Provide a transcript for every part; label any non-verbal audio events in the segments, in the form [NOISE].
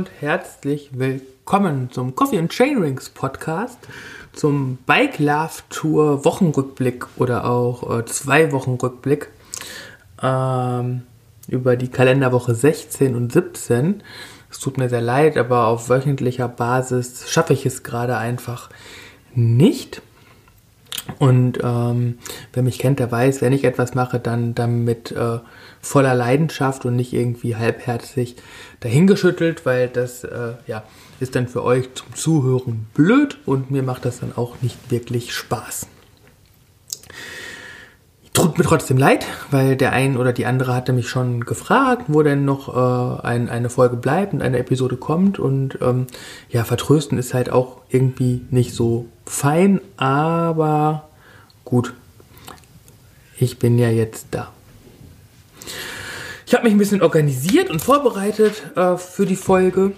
Und herzlich willkommen zum Coffee and Chainrings Podcast, zum Bike Love Tour Wochenrückblick oder auch äh, zwei Wochen Rückblick ähm, über die Kalenderwoche 16 und 17. Es tut mir sehr leid, aber auf wöchentlicher Basis schaffe ich es gerade einfach nicht. Und ähm, wer mich kennt, der weiß, wenn ich etwas mache, dann, dann mit äh, voller Leidenschaft und nicht irgendwie halbherzig dahingeschüttelt, weil das äh, ja, ist dann für euch zum Zuhören blöd und mir macht das dann auch nicht wirklich Spaß. Tut mir trotzdem leid, weil der ein oder die andere hatte mich schon gefragt, wo denn noch äh, ein, eine Folge bleibt und eine Episode kommt. Und ähm, ja, vertrösten ist halt auch irgendwie nicht so fein, aber gut, ich bin ja jetzt da. Ich habe mich ein bisschen organisiert und vorbereitet äh, für die Folge.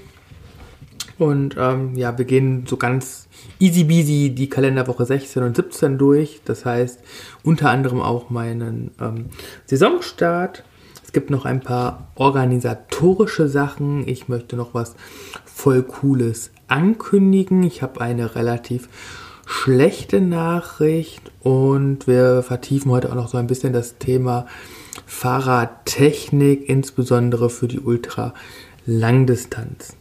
Und ähm, ja, wir gehen so ganz easy beasy die Kalenderwoche 16 und 17 durch. Das heißt unter anderem auch meinen ähm, Saisonstart. Es gibt noch ein paar organisatorische Sachen. Ich möchte noch was voll Cooles ankündigen. Ich habe eine relativ schlechte Nachricht und wir vertiefen heute auch noch so ein bisschen das Thema Fahrradtechnik, insbesondere für die Ultra-Langdistanz.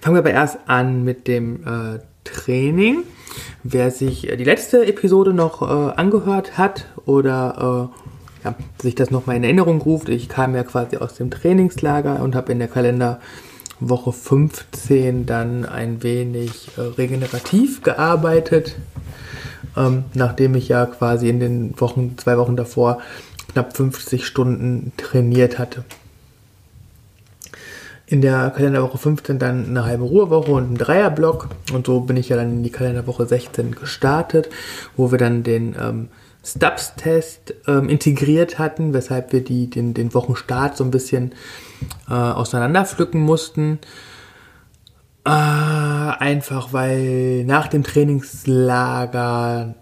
Fangen wir aber erst an mit dem äh, Training. Wer sich die letzte Episode noch äh, angehört hat oder äh, ja, sich das nochmal in Erinnerung ruft, ich kam ja quasi aus dem Trainingslager und habe in der Kalenderwoche 15 dann ein wenig äh, regenerativ gearbeitet, ähm, nachdem ich ja quasi in den Wochen, zwei Wochen davor knapp 50 Stunden trainiert hatte. In der Kalenderwoche 15 dann eine halbe Ruhewoche und ein Dreierblock. Und so bin ich ja dann in die Kalenderwoche 16 gestartet, wo wir dann den ähm, Stubbs-Test ähm, integriert hatten, weshalb wir die, den, den Wochenstart so ein bisschen äh, auseinanderpflücken mussten. Äh, einfach weil nach dem Trainingslager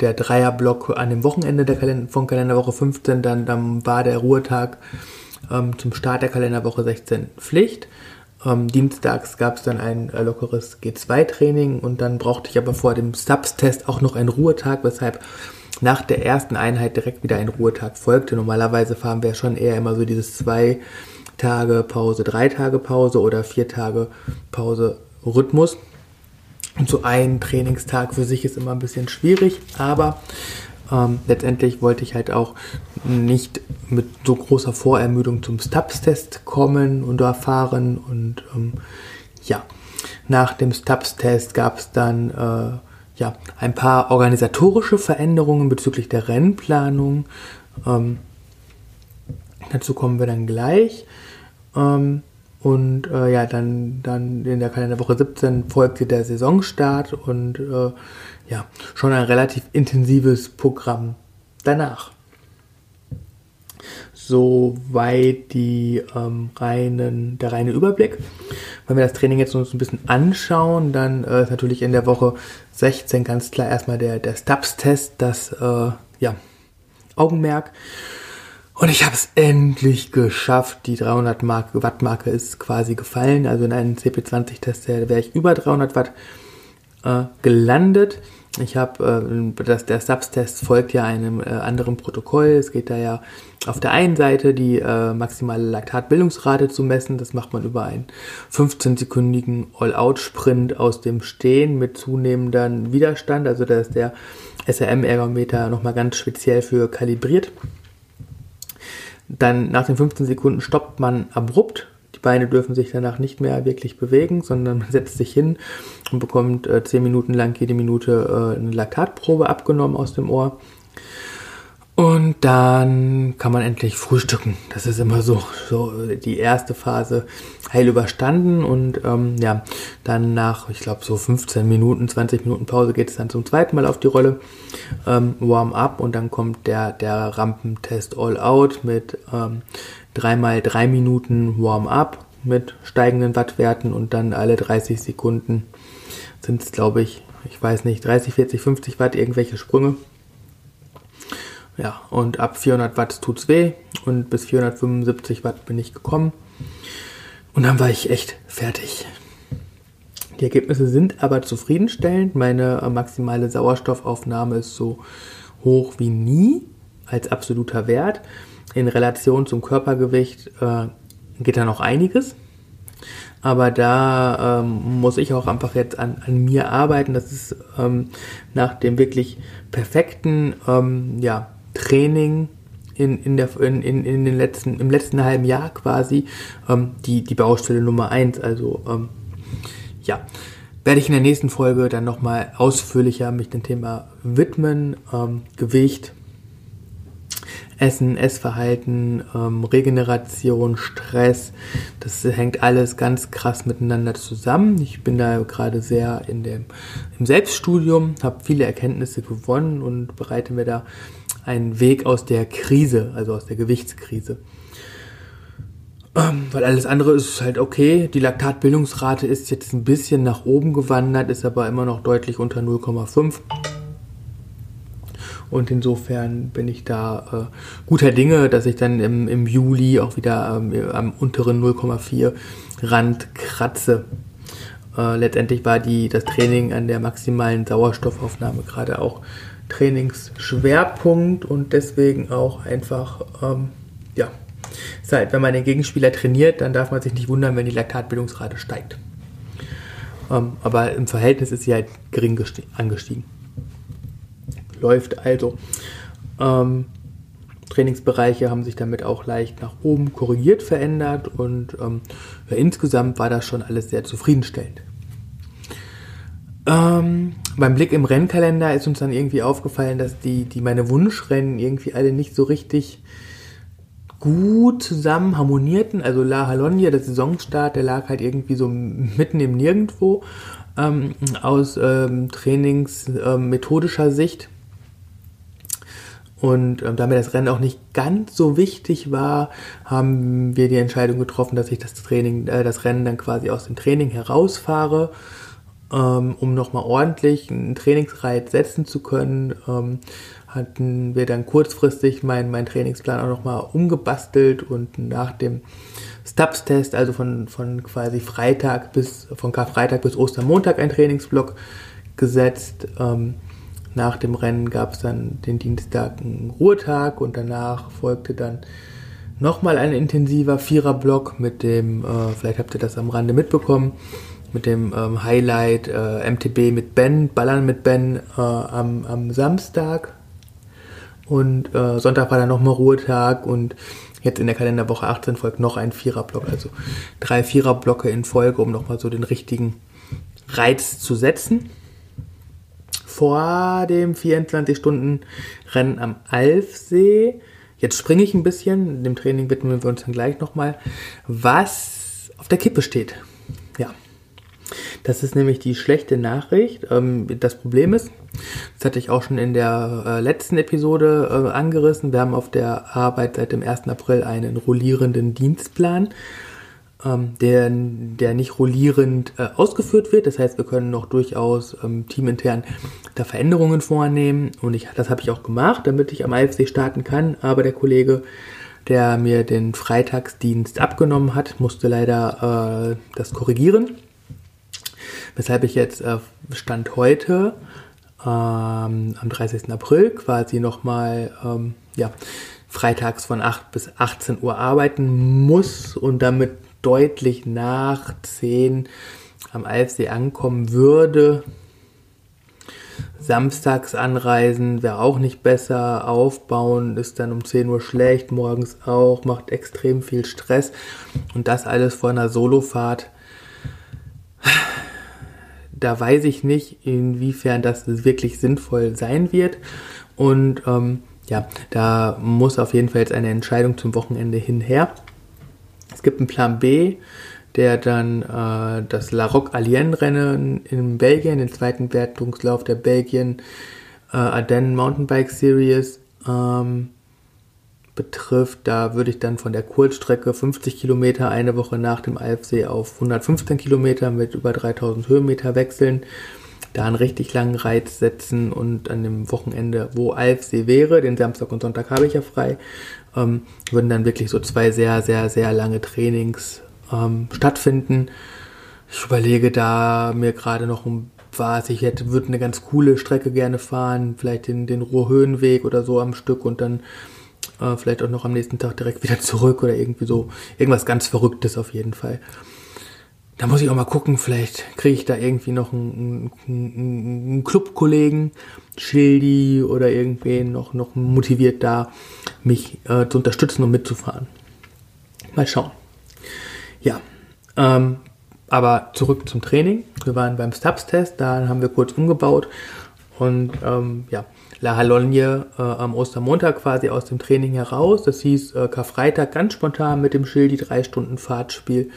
der Dreierblock an dem Wochenende der Kalender, von Kalenderwoche 15, dann, dann war der Ruhetag ähm, zum Start der Kalenderwoche 16 Pflicht. Ähm, dienstags gab es dann ein äh, lockeres G2-Training und dann brauchte ich aber vor dem Subs-Test auch noch einen Ruhetag, weshalb nach der ersten Einheit direkt wieder ein Ruhetag folgte. Normalerweise fahren wir schon eher immer so dieses zwei Tage Pause, drei Tage Pause oder vier Tage Pause Rhythmus. Und so ein Trainingstag für sich ist immer ein bisschen schwierig, aber ähm, letztendlich wollte ich halt auch nicht mit so großer Vorermüdung zum Stubbs-Test kommen und erfahren. Und ähm, ja, nach dem Stubbs-Test gab es dann äh, ja, ein paar organisatorische Veränderungen bezüglich der Rennplanung. Ähm, dazu kommen wir dann gleich. Ähm, und äh, ja, dann, dann in der Kalenderwoche 17 folgte der Saisonstart und äh, ja, schon ein relativ intensives Programm danach. Soweit die ähm, reinen, der reine Überblick. Wenn wir das Training jetzt uns ein bisschen anschauen, dann äh, ist natürlich in der Woche 16 ganz klar erstmal der, der Stubbs-Test, das äh, ja, Augenmerk. Und ich habe es endlich geschafft. Die 300 Watt Marke ist quasi gefallen. Also in einem CP20-Test wäre ich über 300 Watt äh, gelandet. Ich habe, äh, der Substest folgt ja einem äh, anderen Protokoll. Es geht da ja auf der einen Seite die äh, maximale Laktatbildungsrate zu messen. Das macht man über einen 15-sekündigen All-Out-Sprint aus dem Stehen mit zunehmendem Widerstand. Also da ist der SRM-Ergometer nochmal ganz speziell für kalibriert. Dann nach den 15 Sekunden stoppt man abrupt. Die Beine dürfen sich danach nicht mehr wirklich bewegen, sondern man setzt sich hin und bekommt äh, 10 Minuten lang jede Minute äh, eine Laktatprobe abgenommen aus dem Ohr. Und dann kann man endlich frühstücken. Das ist immer so, so die erste Phase heil überstanden. Und ähm, ja, dann nach, ich glaube, so 15 Minuten, 20 Minuten Pause geht es dann zum zweiten Mal auf die Rolle. Ähm, Warm-up und dann kommt der, der Rampentest All-Out mit ähm, dreimal drei Minuten Warm-up mit steigenden Wattwerten und dann alle 30 Sekunden sind es, glaube ich, ich weiß nicht, 30, 40, 50 Watt irgendwelche Sprünge. Ja, und ab 400 Watt tut's weh und bis 475 Watt bin ich gekommen. Und dann war ich echt fertig. Die Ergebnisse sind aber zufriedenstellend. Meine äh, maximale Sauerstoffaufnahme ist so hoch wie nie als absoluter Wert. In Relation zum Körpergewicht äh, geht da noch einiges. Aber da ähm, muss ich auch einfach jetzt an, an mir arbeiten. Das ist ähm, nach dem wirklich perfekten ähm, ja, Training in, in der, in, in, in den letzten, im letzten halben Jahr quasi ähm, die, die Baustelle Nummer eins. Also ähm, ja, werde ich in der nächsten Folge dann nochmal ausführlicher mich dem Thema widmen. Ähm, Gewicht, Essen, Essverhalten, ähm, Regeneration, Stress, das hängt alles ganz krass miteinander zusammen. Ich bin da gerade sehr in dem, im Selbststudium, habe viele Erkenntnisse gewonnen und bereite mir da einen Weg aus der Krise, also aus der Gewichtskrise. Ähm, weil alles andere ist halt okay. Die Laktatbildungsrate ist jetzt ein bisschen nach oben gewandert, ist aber immer noch deutlich unter 0,5. Und insofern bin ich da äh, guter Dinge, dass ich dann im, im Juli auch wieder ähm, am unteren 0,4 Rand kratze. Äh, letztendlich war die, das Training an der maximalen Sauerstoffaufnahme gerade auch Trainingsschwerpunkt und deswegen auch einfach, ähm, ja, ist halt, wenn man den Gegenspieler trainiert, dann darf man sich nicht wundern, wenn die Laktatbildungsrate steigt. Ähm, aber im Verhältnis ist sie halt gering angestiegen läuft also. Ähm, Trainingsbereiche haben sich damit auch leicht nach oben korrigiert verändert und ähm, ja, insgesamt war das schon alles sehr zufriedenstellend. Ähm, beim Blick im Rennkalender ist uns dann irgendwie aufgefallen, dass die, die meine Wunschrennen irgendwie alle nicht so richtig gut zusammen harmonierten. Also La Halonia, der Saisonstart, der lag halt irgendwie so mitten im Nirgendwo ähm, aus ähm, trainingsmethodischer ähm, Sicht. Und ähm, da mir das Rennen auch nicht ganz so wichtig war, haben wir die Entscheidung getroffen, dass ich das Training, äh, das Rennen dann quasi aus dem Training herausfahre, ähm, um nochmal ordentlich einen Trainingsreiz setzen zu können. Ähm, hatten wir dann kurzfristig meinen mein Trainingsplan auch nochmal umgebastelt und nach dem Stubbs-Test, also von, von quasi Freitag bis, von Karfreitag bis Ostermontag ein Trainingsblock gesetzt. Ähm, nach dem Rennen gab es dann den Dienstag einen Ruhetag und danach folgte dann nochmal ein intensiver Viererblock mit dem, äh, vielleicht habt ihr das am Rande mitbekommen, mit dem ähm, Highlight äh, MTB mit Ben, Ballern mit Ben äh, am, am Samstag. Und äh, Sonntag war dann nochmal Ruhetag und jetzt in der Kalenderwoche 18 folgt noch ein Viererblock, also drei Viererblocke in Folge, um nochmal so den richtigen Reiz zu setzen vor dem 24-Stunden-Rennen am Alfsee. Jetzt springe ich ein bisschen, dem Training widmen wir uns dann gleich nochmal, was auf der Kippe steht. Ja, das ist nämlich die schlechte Nachricht. Ähm, das Problem ist, das hatte ich auch schon in der äh, letzten Episode äh, angerissen, wir haben auf der Arbeit seit dem 1. April einen rollierenden Dienstplan ähm, der, der nicht rollierend äh, ausgeführt wird. Das heißt, wir können noch durchaus ähm, teamintern da Veränderungen vornehmen. Und ich, das habe ich auch gemacht, damit ich am IFC starten kann. Aber der Kollege, der mir den Freitagsdienst abgenommen hat, musste leider äh, das korrigieren. Weshalb ich jetzt äh, Stand heute ähm, am 30. April quasi nochmal ähm, ja, freitags von 8 bis 18 Uhr arbeiten muss und damit deutlich nach 10 am Alfsee ankommen würde. Samstags anreisen wäre auch nicht besser. Aufbauen ist dann um 10 Uhr schlecht, morgens auch, macht extrem viel Stress. Und das alles vor einer Solofahrt. Da weiß ich nicht, inwiefern das wirklich sinnvoll sein wird. Und ähm, ja, da muss auf jeden Fall jetzt eine Entscheidung zum Wochenende hinher. Es gibt einen Plan B, der dann äh, das La Roque Alien Rennen in Belgien, den zweiten Wertungslauf der Belgien äh, Ardennen Mountainbike Series ähm, betrifft. Da würde ich dann von der Kurzstrecke 50 Kilometer eine Woche nach dem Alpsee auf 115 Kilometer mit über 3000 Höhenmeter wechseln. Da einen richtig langen Reiz setzen und an dem Wochenende, wo Alpsee wäre, den Samstag und Sonntag habe ich ja frei, ähm, würden dann wirklich so zwei sehr, sehr, sehr lange Trainings ähm, stattfinden. Ich überlege da mir gerade noch um was. Ich hätte, würde eine ganz coole Strecke gerne fahren, vielleicht den, den Ruhrhöhenweg oder so am Stück und dann äh, vielleicht auch noch am nächsten Tag direkt wieder zurück oder irgendwie so. Irgendwas ganz Verrücktes auf jeden Fall. Da muss ich auch mal gucken, vielleicht kriege ich da irgendwie noch einen, einen, einen Clubkollegen, Schildi oder irgendwen noch, noch motiviert da, mich äh, zu unterstützen und mitzufahren. Mal schauen. Ja, ähm, aber zurück zum Training. Wir waren beim Stubbs-Test, da haben wir kurz umgebaut und ähm, ja, La Halogne äh, am Ostermontag quasi aus dem Training heraus. Das hieß äh, Karfreitag ganz spontan mit dem Schildi drei Stunden Fahrtspiel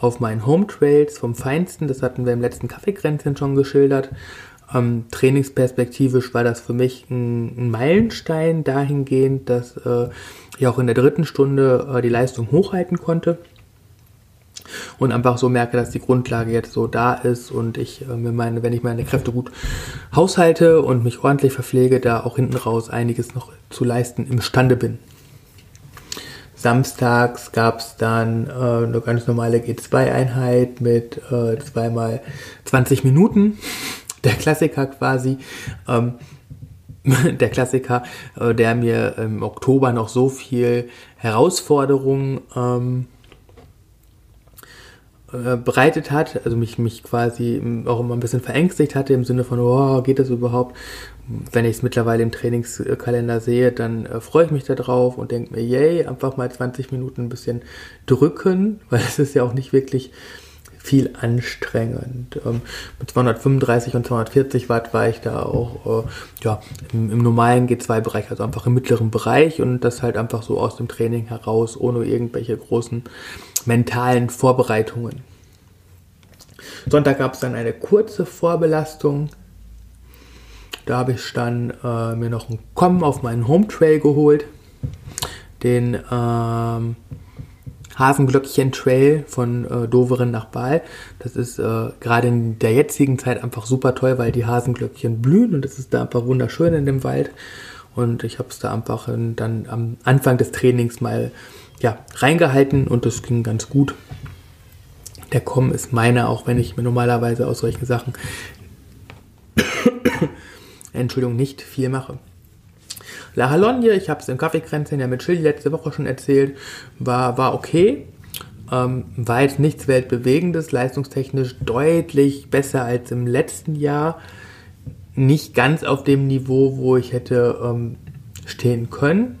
auf meinen Home Trails vom Feinsten. Das hatten wir im letzten Kaffeekränzchen schon geschildert. Ähm, trainingsperspektivisch war das für mich ein, ein Meilenstein dahingehend, dass äh, ich auch in der dritten Stunde äh, die Leistung hochhalten konnte und einfach so merke, dass die Grundlage jetzt so da ist und ich äh, mir meine, wenn ich meine Kräfte gut haushalte und mich ordentlich verpflege, da auch hinten raus einiges noch zu leisten imstande bin. Samstags gab es dann äh, eine ganz normale G2-Einheit mit äh, zweimal 20 Minuten. [LAUGHS] Der Klassiker quasi. Ähm, [LAUGHS] der Klassiker, äh, der mir im Oktober noch so viel Herausforderungen ähm, äh, bereitet hat, also mich, mich quasi auch immer ein bisschen verängstigt hatte im Sinne von, oh, geht das überhaupt? Wenn ich es mittlerweile im Trainingskalender sehe, dann äh, freue ich mich darauf und denke mir, yay, einfach mal 20 Minuten ein bisschen drücken, [LAUGHS] weil es ist ja auch nicht wirklich viel anstrengend. Ähm, mit 235 und 240 Watt war ich da auch äh, ja, im, im normalen G2-Bereich, also einfach im mittleren Bereich und das halt einfach so aus dem Training heraus, ohne irgendwelche großen mentalen Vorbereitungen. Sonntag gab es dann eine kurze Vorbelastung. Da habe ich dann äh, mir noch einen Kommen auf meinen Home Trail geholt. Den ähm, Hasenglöckchen Trail von äh, Doveren nach Baal. Das ist äh, gerade in der jetzigen Zeit einfach super toll, weil die Hasenglöckchen blühen und es ist da einfach wunderschön in dem Wald. Und ich habe es da einfach in, dann am Anfang des Trainings mal ja, reingehalten und das ging ganz gut. Der Com ist meiner, auch wenn ich mir normalerweise aus solchen Sachen [COUGHS] Entschuldigung, nicht viel mache. La Halogne, ich habe es im Kaffeekränzchen ja mit Chili letzte Woche schon erzählt, war, war okay. Ähm, war jetzt nichts weltbewegendes, leistungstechnisch deutlich besser als im letzten Jahr. Nicht ganz auf dem Niveau, wo ich hätte ähm, stehen können.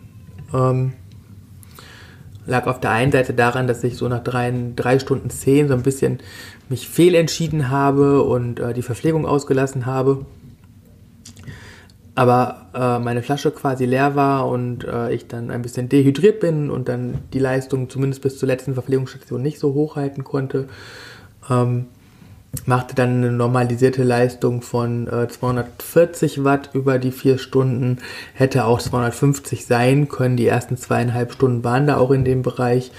Ähm, lag auf der einen Seite daran, dass ich so nach drei, drei Stunden zehn so ein bisschen mich fehlentschieden habe und äh, die Verpflegung ausgelassen habe. Aber äh, meine Flasche quasi leer war und äh, ich dann ein bisschen dehydriert bin und dann die Leistung zumindest bis zur letzten Verpflegungsstation nicht so hochhalten konnte. Ähm, machte dann eine normalisierte Leistung von äh, 240 Watt über die vier Stunden, hätte auch 250 sein können. Die ersten zweieinhalb Stunden waren da auch in dem Bereich.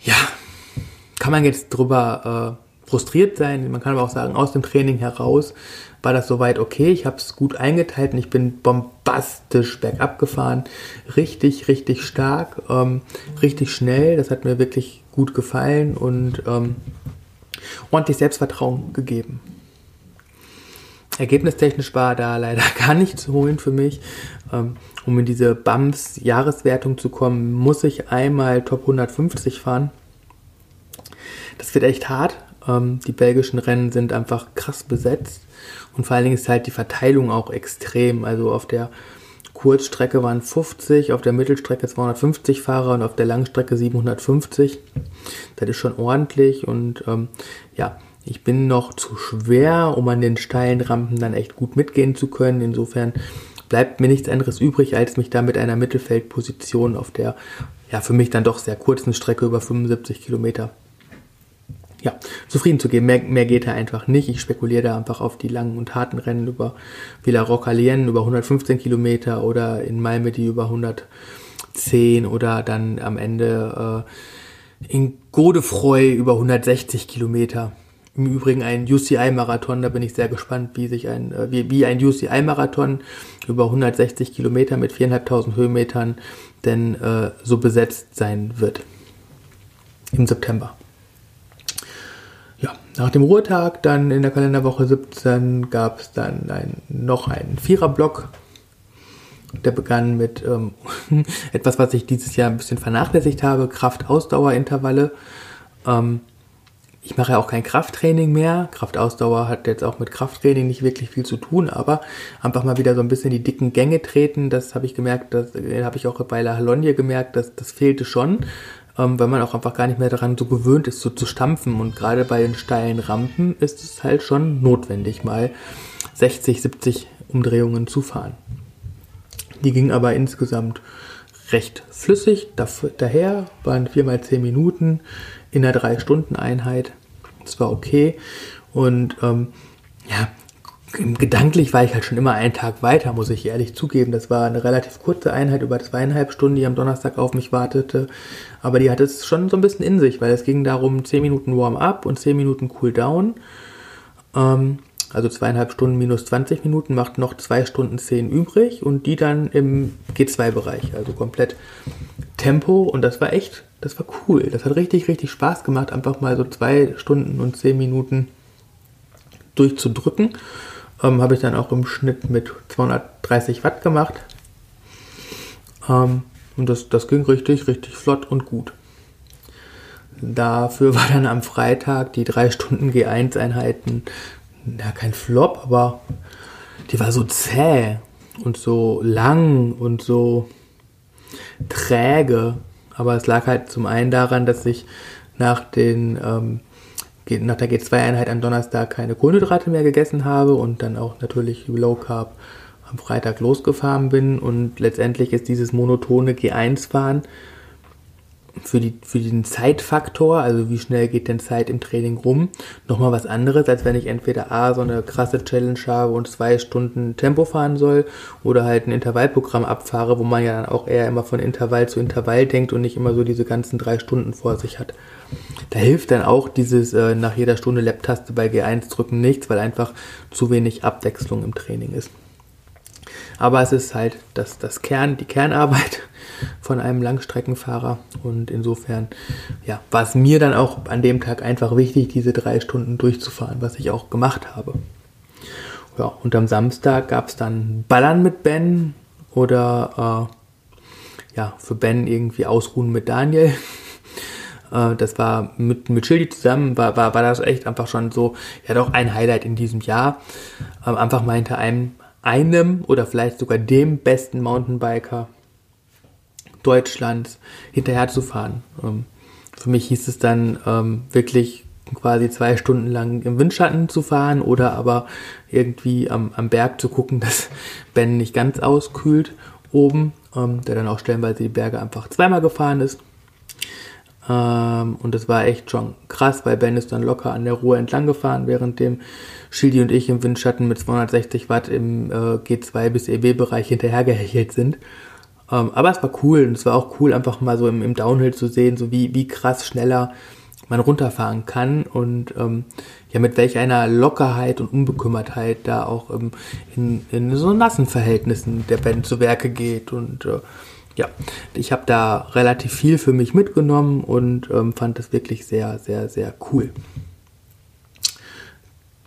Ja, kann man jetzt drüber äh, frustriert sein. Man kann aber auch sagen, aus dem Training heraus war das soweit okay. Ich habe es gut eingeteilt und ich bin bombastisch bergab gefahren. Richtig, richtig stark, ähm, richtig schnell. Das hat mir wirklich gut gefallen und ähm, ordentlich Selbstvertrauen gegeben. Ergebnistechnisch war da leider [LAUGHS] gar nichts zu holen für mich. Ähm, um in diese BAMS Jahreswertung zu kommen, muss ich einmal Top 150 fahren. Das wird echt hart. Ähm, die belgischen Rennen sind einfach krass besetzt. Und vor allen Dingen ist halt die Verteilung auch extrem. Also auf der Kurzstrecke waren 50, auf der Mittelstrecke 250 Fahrer und auf der Langstrecke 750. Das ist schon ordentlich und ähm, ja, ich bin noch zu schwer, um an den steilen Rampen dann echt gut mitgehen zu können. Insofern bleibt mir nichts anderes übrig, als mich da mit einer Mittelfeldposition auf der ja für mich dann doch sehr kurzen Strecke über 75 Kilometer ja, zufrieden zu geben. Mehr, mehr geht da einfach nicht. Ich spekuliere da einfach auf die langen und harten Rennen über Villa Rocalien über 115 Kilometer oder in Malmedy über 110 oder dann am Ende äh, in Godefroy über 160 Kilometer. Im Übrigen ein UCI-Marathon, da bin ich sehr gespannt, wie sich ein, äh, wie, wie ein UCI-Marathon über 160 Kilometer mit 4.500 Höhenmetern denn äh, so besetzt sein wird. im September. Nach dem Ruhetag, dann in der Kalenderwoche 17, gab es dann ein, noch einen Viererblock. Der begann mit ähm, [LAUGHS] etwas, was ich dieses Jahr ein bisschen vernachlässigt habe, Kraft-Ausdauer-Intervalle. Ähm, ich mache ja auch kein Krafttraining mehr. Kraftausdauer hat jetzt auch mit Krafttraining nicht wirklich viel zu tun, aber einfach mal wieder so ein bisschen die dicken Gänge treten, das habe ich gemerkt, das äh, habe ich auch bei La Halogne gemerkt, dass das fehlte schon, ähm, weil man auch einfach gar nicht mehr daran so gewöhnt ist, so zu stampfen. Und gerade bei den steilen Rampen ist es halt schon notwendig, mal 60, 70 Umdrehungen zu fahren. Die ging aber insgesamt recht flüssig daher, waren 4 mal 10 Minuten in einer 3-Stunden-Einheit. Das war okay. Und ähm, ja, gedanklich war ich halt schon immer einen Tag weiter, muss ich ehrlich zugeben. Das war eine relativ kurze Einheit über zweieinhalb Stunden, die am Donnerstag auf mich wartete. Aber die hatte es schon so ein bisschen in sich, weil es ging darum 10 Minuten Warm-up und 10 Minuten Cool-Down. Ähm, also zweieinhalb Stunden minus 20 Minuten macht noch zwei Stunden 10 übrig und die dann im G2-Bereich, also komplett Tempo und das war echt, das war cool. Das hat richtig, richtig Spaß gemacht, einfach mal so zwei Stunden und 10 Minuten durchzudrücken. Ähm, Habe ich dann auch im Schnitt mit 230 Watt gemacht. Ähm, und das, das ging richtig, richtig flott und gut. Dafür war dann am Freitag die 3 Stunden G1-Einheiten ja, kein Flop, aber die war so zäh und so lang und so träge. Aber es lag halt zum einen daran, dass ich nach den ähm, nach der G2-Einheit am Donnerstag keine Kohlenhydrate mehr gegessen habe und dann auch natürlich Low Carb am Freitag losgefahren bin und letztendlich ist dieses monotone G1-Fahren für, die, für den Zeitfaktor, also wie schnell geht denn Zeit im Training rum, nochmal was anderes, als wenn ich entweder A, so eine krasse Challenge habe und zwei Stunden Tempo fahren soll oder halt ein Intervallprogramm abfahre, wo man ja dann auch eher immer von Intervall zu Intervall denkt und nicht immer so diese ganzen drei Stunden vor sich hat. Da hilft dann auch dieses äh, nach jeder Stunde Lab-Taste bei G1 drücken nichts, weil einfach zu wenig Abwechslung im Training ist. Aber es ist halt das, das Kern, die Kernarbeit [LAUGHS] von einem Langstreckenfahrer. Und insofern ja, war es mir dann auch an dem Tag einfach wichtig, diese drei Stunden durchzufahren, was ich auch gemacht habe. Ja, und am Samstag gab es dann Ballern mit Ben oder äh, ja, für Ben irgendwie Ausruhen mit Daniel. [LAUGHS] Äh, das war mit, mit Schildi zusammen, war, war, war das echt einfach schon so, ja doch ein Highlight in diesem Jahr. Ähm, einfach mal hinter einem, einem oder vielleicht sogar dem besten Mountainbiker Deutschlands hinterher zu fahren. Ähm, für mich hieß es dann ähm, wirklich quasi zwei Stunden lang im Windschatten zu fahren oder aber irgendwie am, am Berg zu gucken, [LAUGHS] dass Ben nicht ganz auskühlt oben, ähm, der dann auch stellenweise die Berge einfach zweimal gefahren ist. Ähm, und das war echt schon krass, weil Ben ist dann locker an der Ruhr entlang gefahren, während dem Schildi und ich im Windschatten mit 260 Watt im äh, G2 bis EB-Bereich hinterhergehechelt sind. Ähm, aber es war cool und es war auch cool, einfach mal so im, im Downhill zu sehen, so wie, wie krass schneller man runterfahren kann und ähm, ja mit welch einer Lockerheit und Unbekümmertheit da auch ähm, in, in so nassen Verhältnissen der Band zu Werke geht und äh, ja, ich habe da relativ viel für mich mitgenommen und ähm, fand das wirklich sehr, sehr, sehr cool.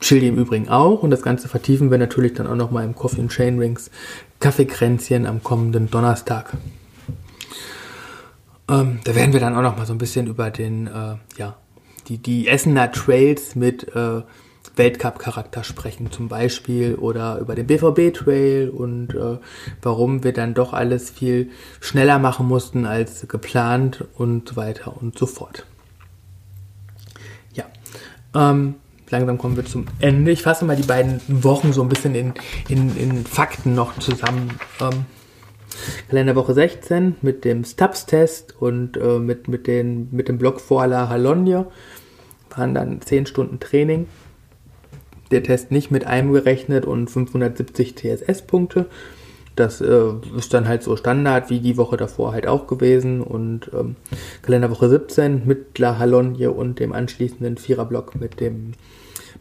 Chili im Übrigen auch und das Ganze vertiefen wir natürlich dann auch nochmal im Coffee and Chain Rings Kaffeekränzchen am kommenden Donnerstag. Ähm, da werden wir dann auch nochmal so ein bisschen über den, äh, ja, die, die Essener Trails mit äh, Weltcup-Charakter sprechen, zum Beispiel, oder über den BVB-Trail und äh, warum wir dann doch alles viel schneller machen mussten als geplant und so weiter und so fort. Ja, ähm, langsam kommen wir zum Ende. Ich fasse mal die beiden Wochen so ein bisschen in, in, in Fakten noch zusammen. Ähm, Kalenderwoche 16 mit dem Stubbs-Test und äh, mit, mit, den, mit dem Block vor La Halogne waren dann 10 Stunden Training. Der Test nicht mit einem gerechnet und 570 TSS-Punkte. Das äh, ist dann halt so Standard, wie die Woche davor halt auch gewesen. Und ähm, Kalenderwoche 17 mit La Halogne und dem anschließenden Viererblock mit dem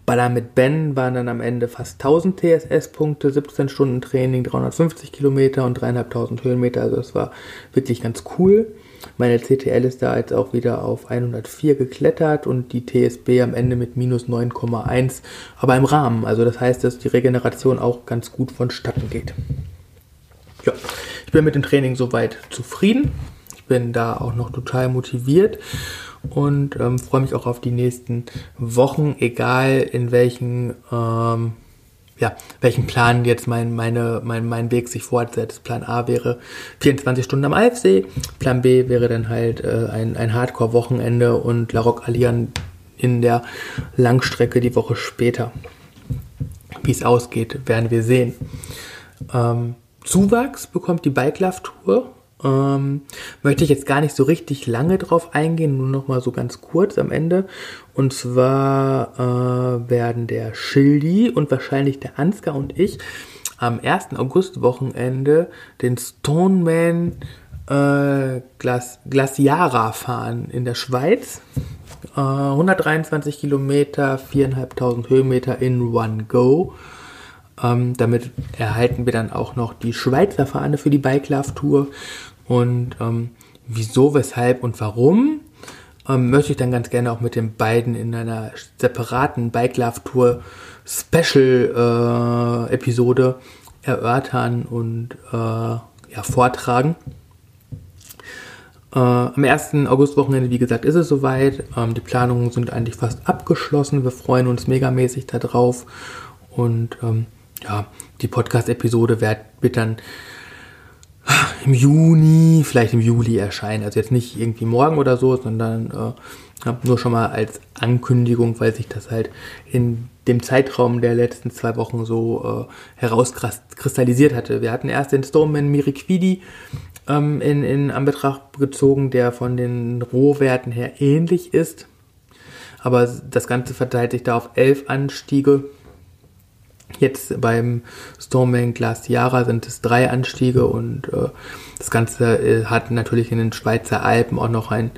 Baller mit Ben waren dann am Ende fast 1000 TSS-Punkte, 17 Stunden Training, 350 Kilometer und 3.500 Höhenmeter. Also das war wirklich ganz cool. Meine CTL ist da jetzt auch wieder auf 104 geklettert und die TSB am Ende mit minus 9,1, aber im Rahmen. Also das heißt, dass die Regeneration auch ganz gut vonstatten geht. Ja, ich bin mit dem Training soweit zufrieden. Ich bin da auch noch total motiviert und ähm, freue mich auch auf die nächsten Wochen, egal in welchen ähm, ja, welchen Plan jetzt mein, meine, mein, mein Weg sich fortsetzt. Plan A wäre 24 Stunden am Alfsee, Plan B wäre dann halt äh, ein, ein Hardcore-Wochenende und La Roque Allian in der Langstrecke die Woche später. Wie es ausgeht, werden wir sehen. Ähm, Zuwachs bekommt die Bike Love Tour ähm, möchte ich jetzt gar nicht so richtig lange drauf eingehen, nur noch mal so ganz kurz am Ende. Und zwar äh, werden der Schildi und wahrscheinlich der Ansgar und ich am 1. August-Wochenende den Stoneman äh, Glas Glaciara fahren in der Schweiz. Äh, 123 Kilometer, 4.500 Höhenmeter in One Go. Ähm, damit erhalten wir dann auch noch die Schweizer Fahne für die Bike Love Tour und ähm, wieso, weshalb und warum ähm, möchte ich dann ganz gerne auch mit den beiden in einer separaten Bike Love Tour Special äh, Episode erörtern und äh, ja, vortragen. Äh, am 1. August-Wochenende, wie gesagt, ist es soweit. Ähm, die Planungen sind eigentlich fast abgeschlossen. Wir freuen uns megamäßig darauf. Und ähm, ja, die Podcast-Episode wird, dann im Juni, vielleicht im Juli erscheinen. Also jetzt nicht irgendwie morgen oder so, sondern äh, nur schon mal als Ankündigung, weil sich das halt in dem Zeitraum der letzten zwei Wochen so äh, herauskristallisiert hatte. Wir hatten erst den Stormman Miriquidi ähm, in, in Anbetracht gezogen, der von den Rohwerten her ähnlich ist. Aber das Ganze verteilt sich da auf elf Anstiege Jetzt beim Stormbank Last Jahre sind es drei Anstiege und äh, das Ganze äh, hat natürlich in den Schweizer Alpen auch noch einen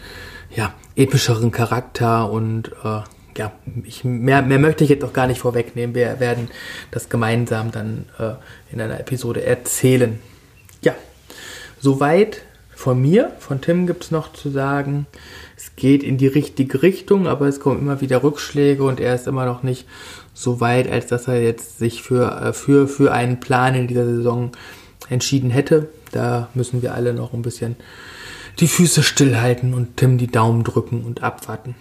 ja, epischeren Charakter und äh, ja, ich, mehr, mehr möchte ich jetzt auch gar nicht vorwegnehmen. Wir werden das gemeinsam dann äh, in einer Episode erzählen. Ja, soweit von mir. Von Tim gibt es noch zu sagen, es geht in die richtige Richtung, aber es kommen immer wieder Rückschläge und er ist immer noch nicht so weit, als dass er jetzt sich für, äh, für, für einen Plan in dieser Saison entschieden hätte. Da müssen wir alle noch ein bisschen die Füße stillhalten und Tim die Daumen drücken und abwarten.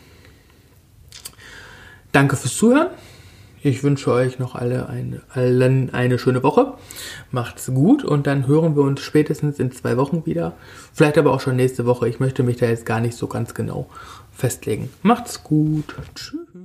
Danke fürs Zuhören. Ich wünsche euch noch alle eine, allen eine schöne Woche. Macht's gut und dann hören wir uns spätestens in zwei Wochen wieder. Vielleicht aber auch schon nächste Woche. Ich möchte mich da jetzt gar nicht so ganz genau festlegen. Macht's gut. Tschüss.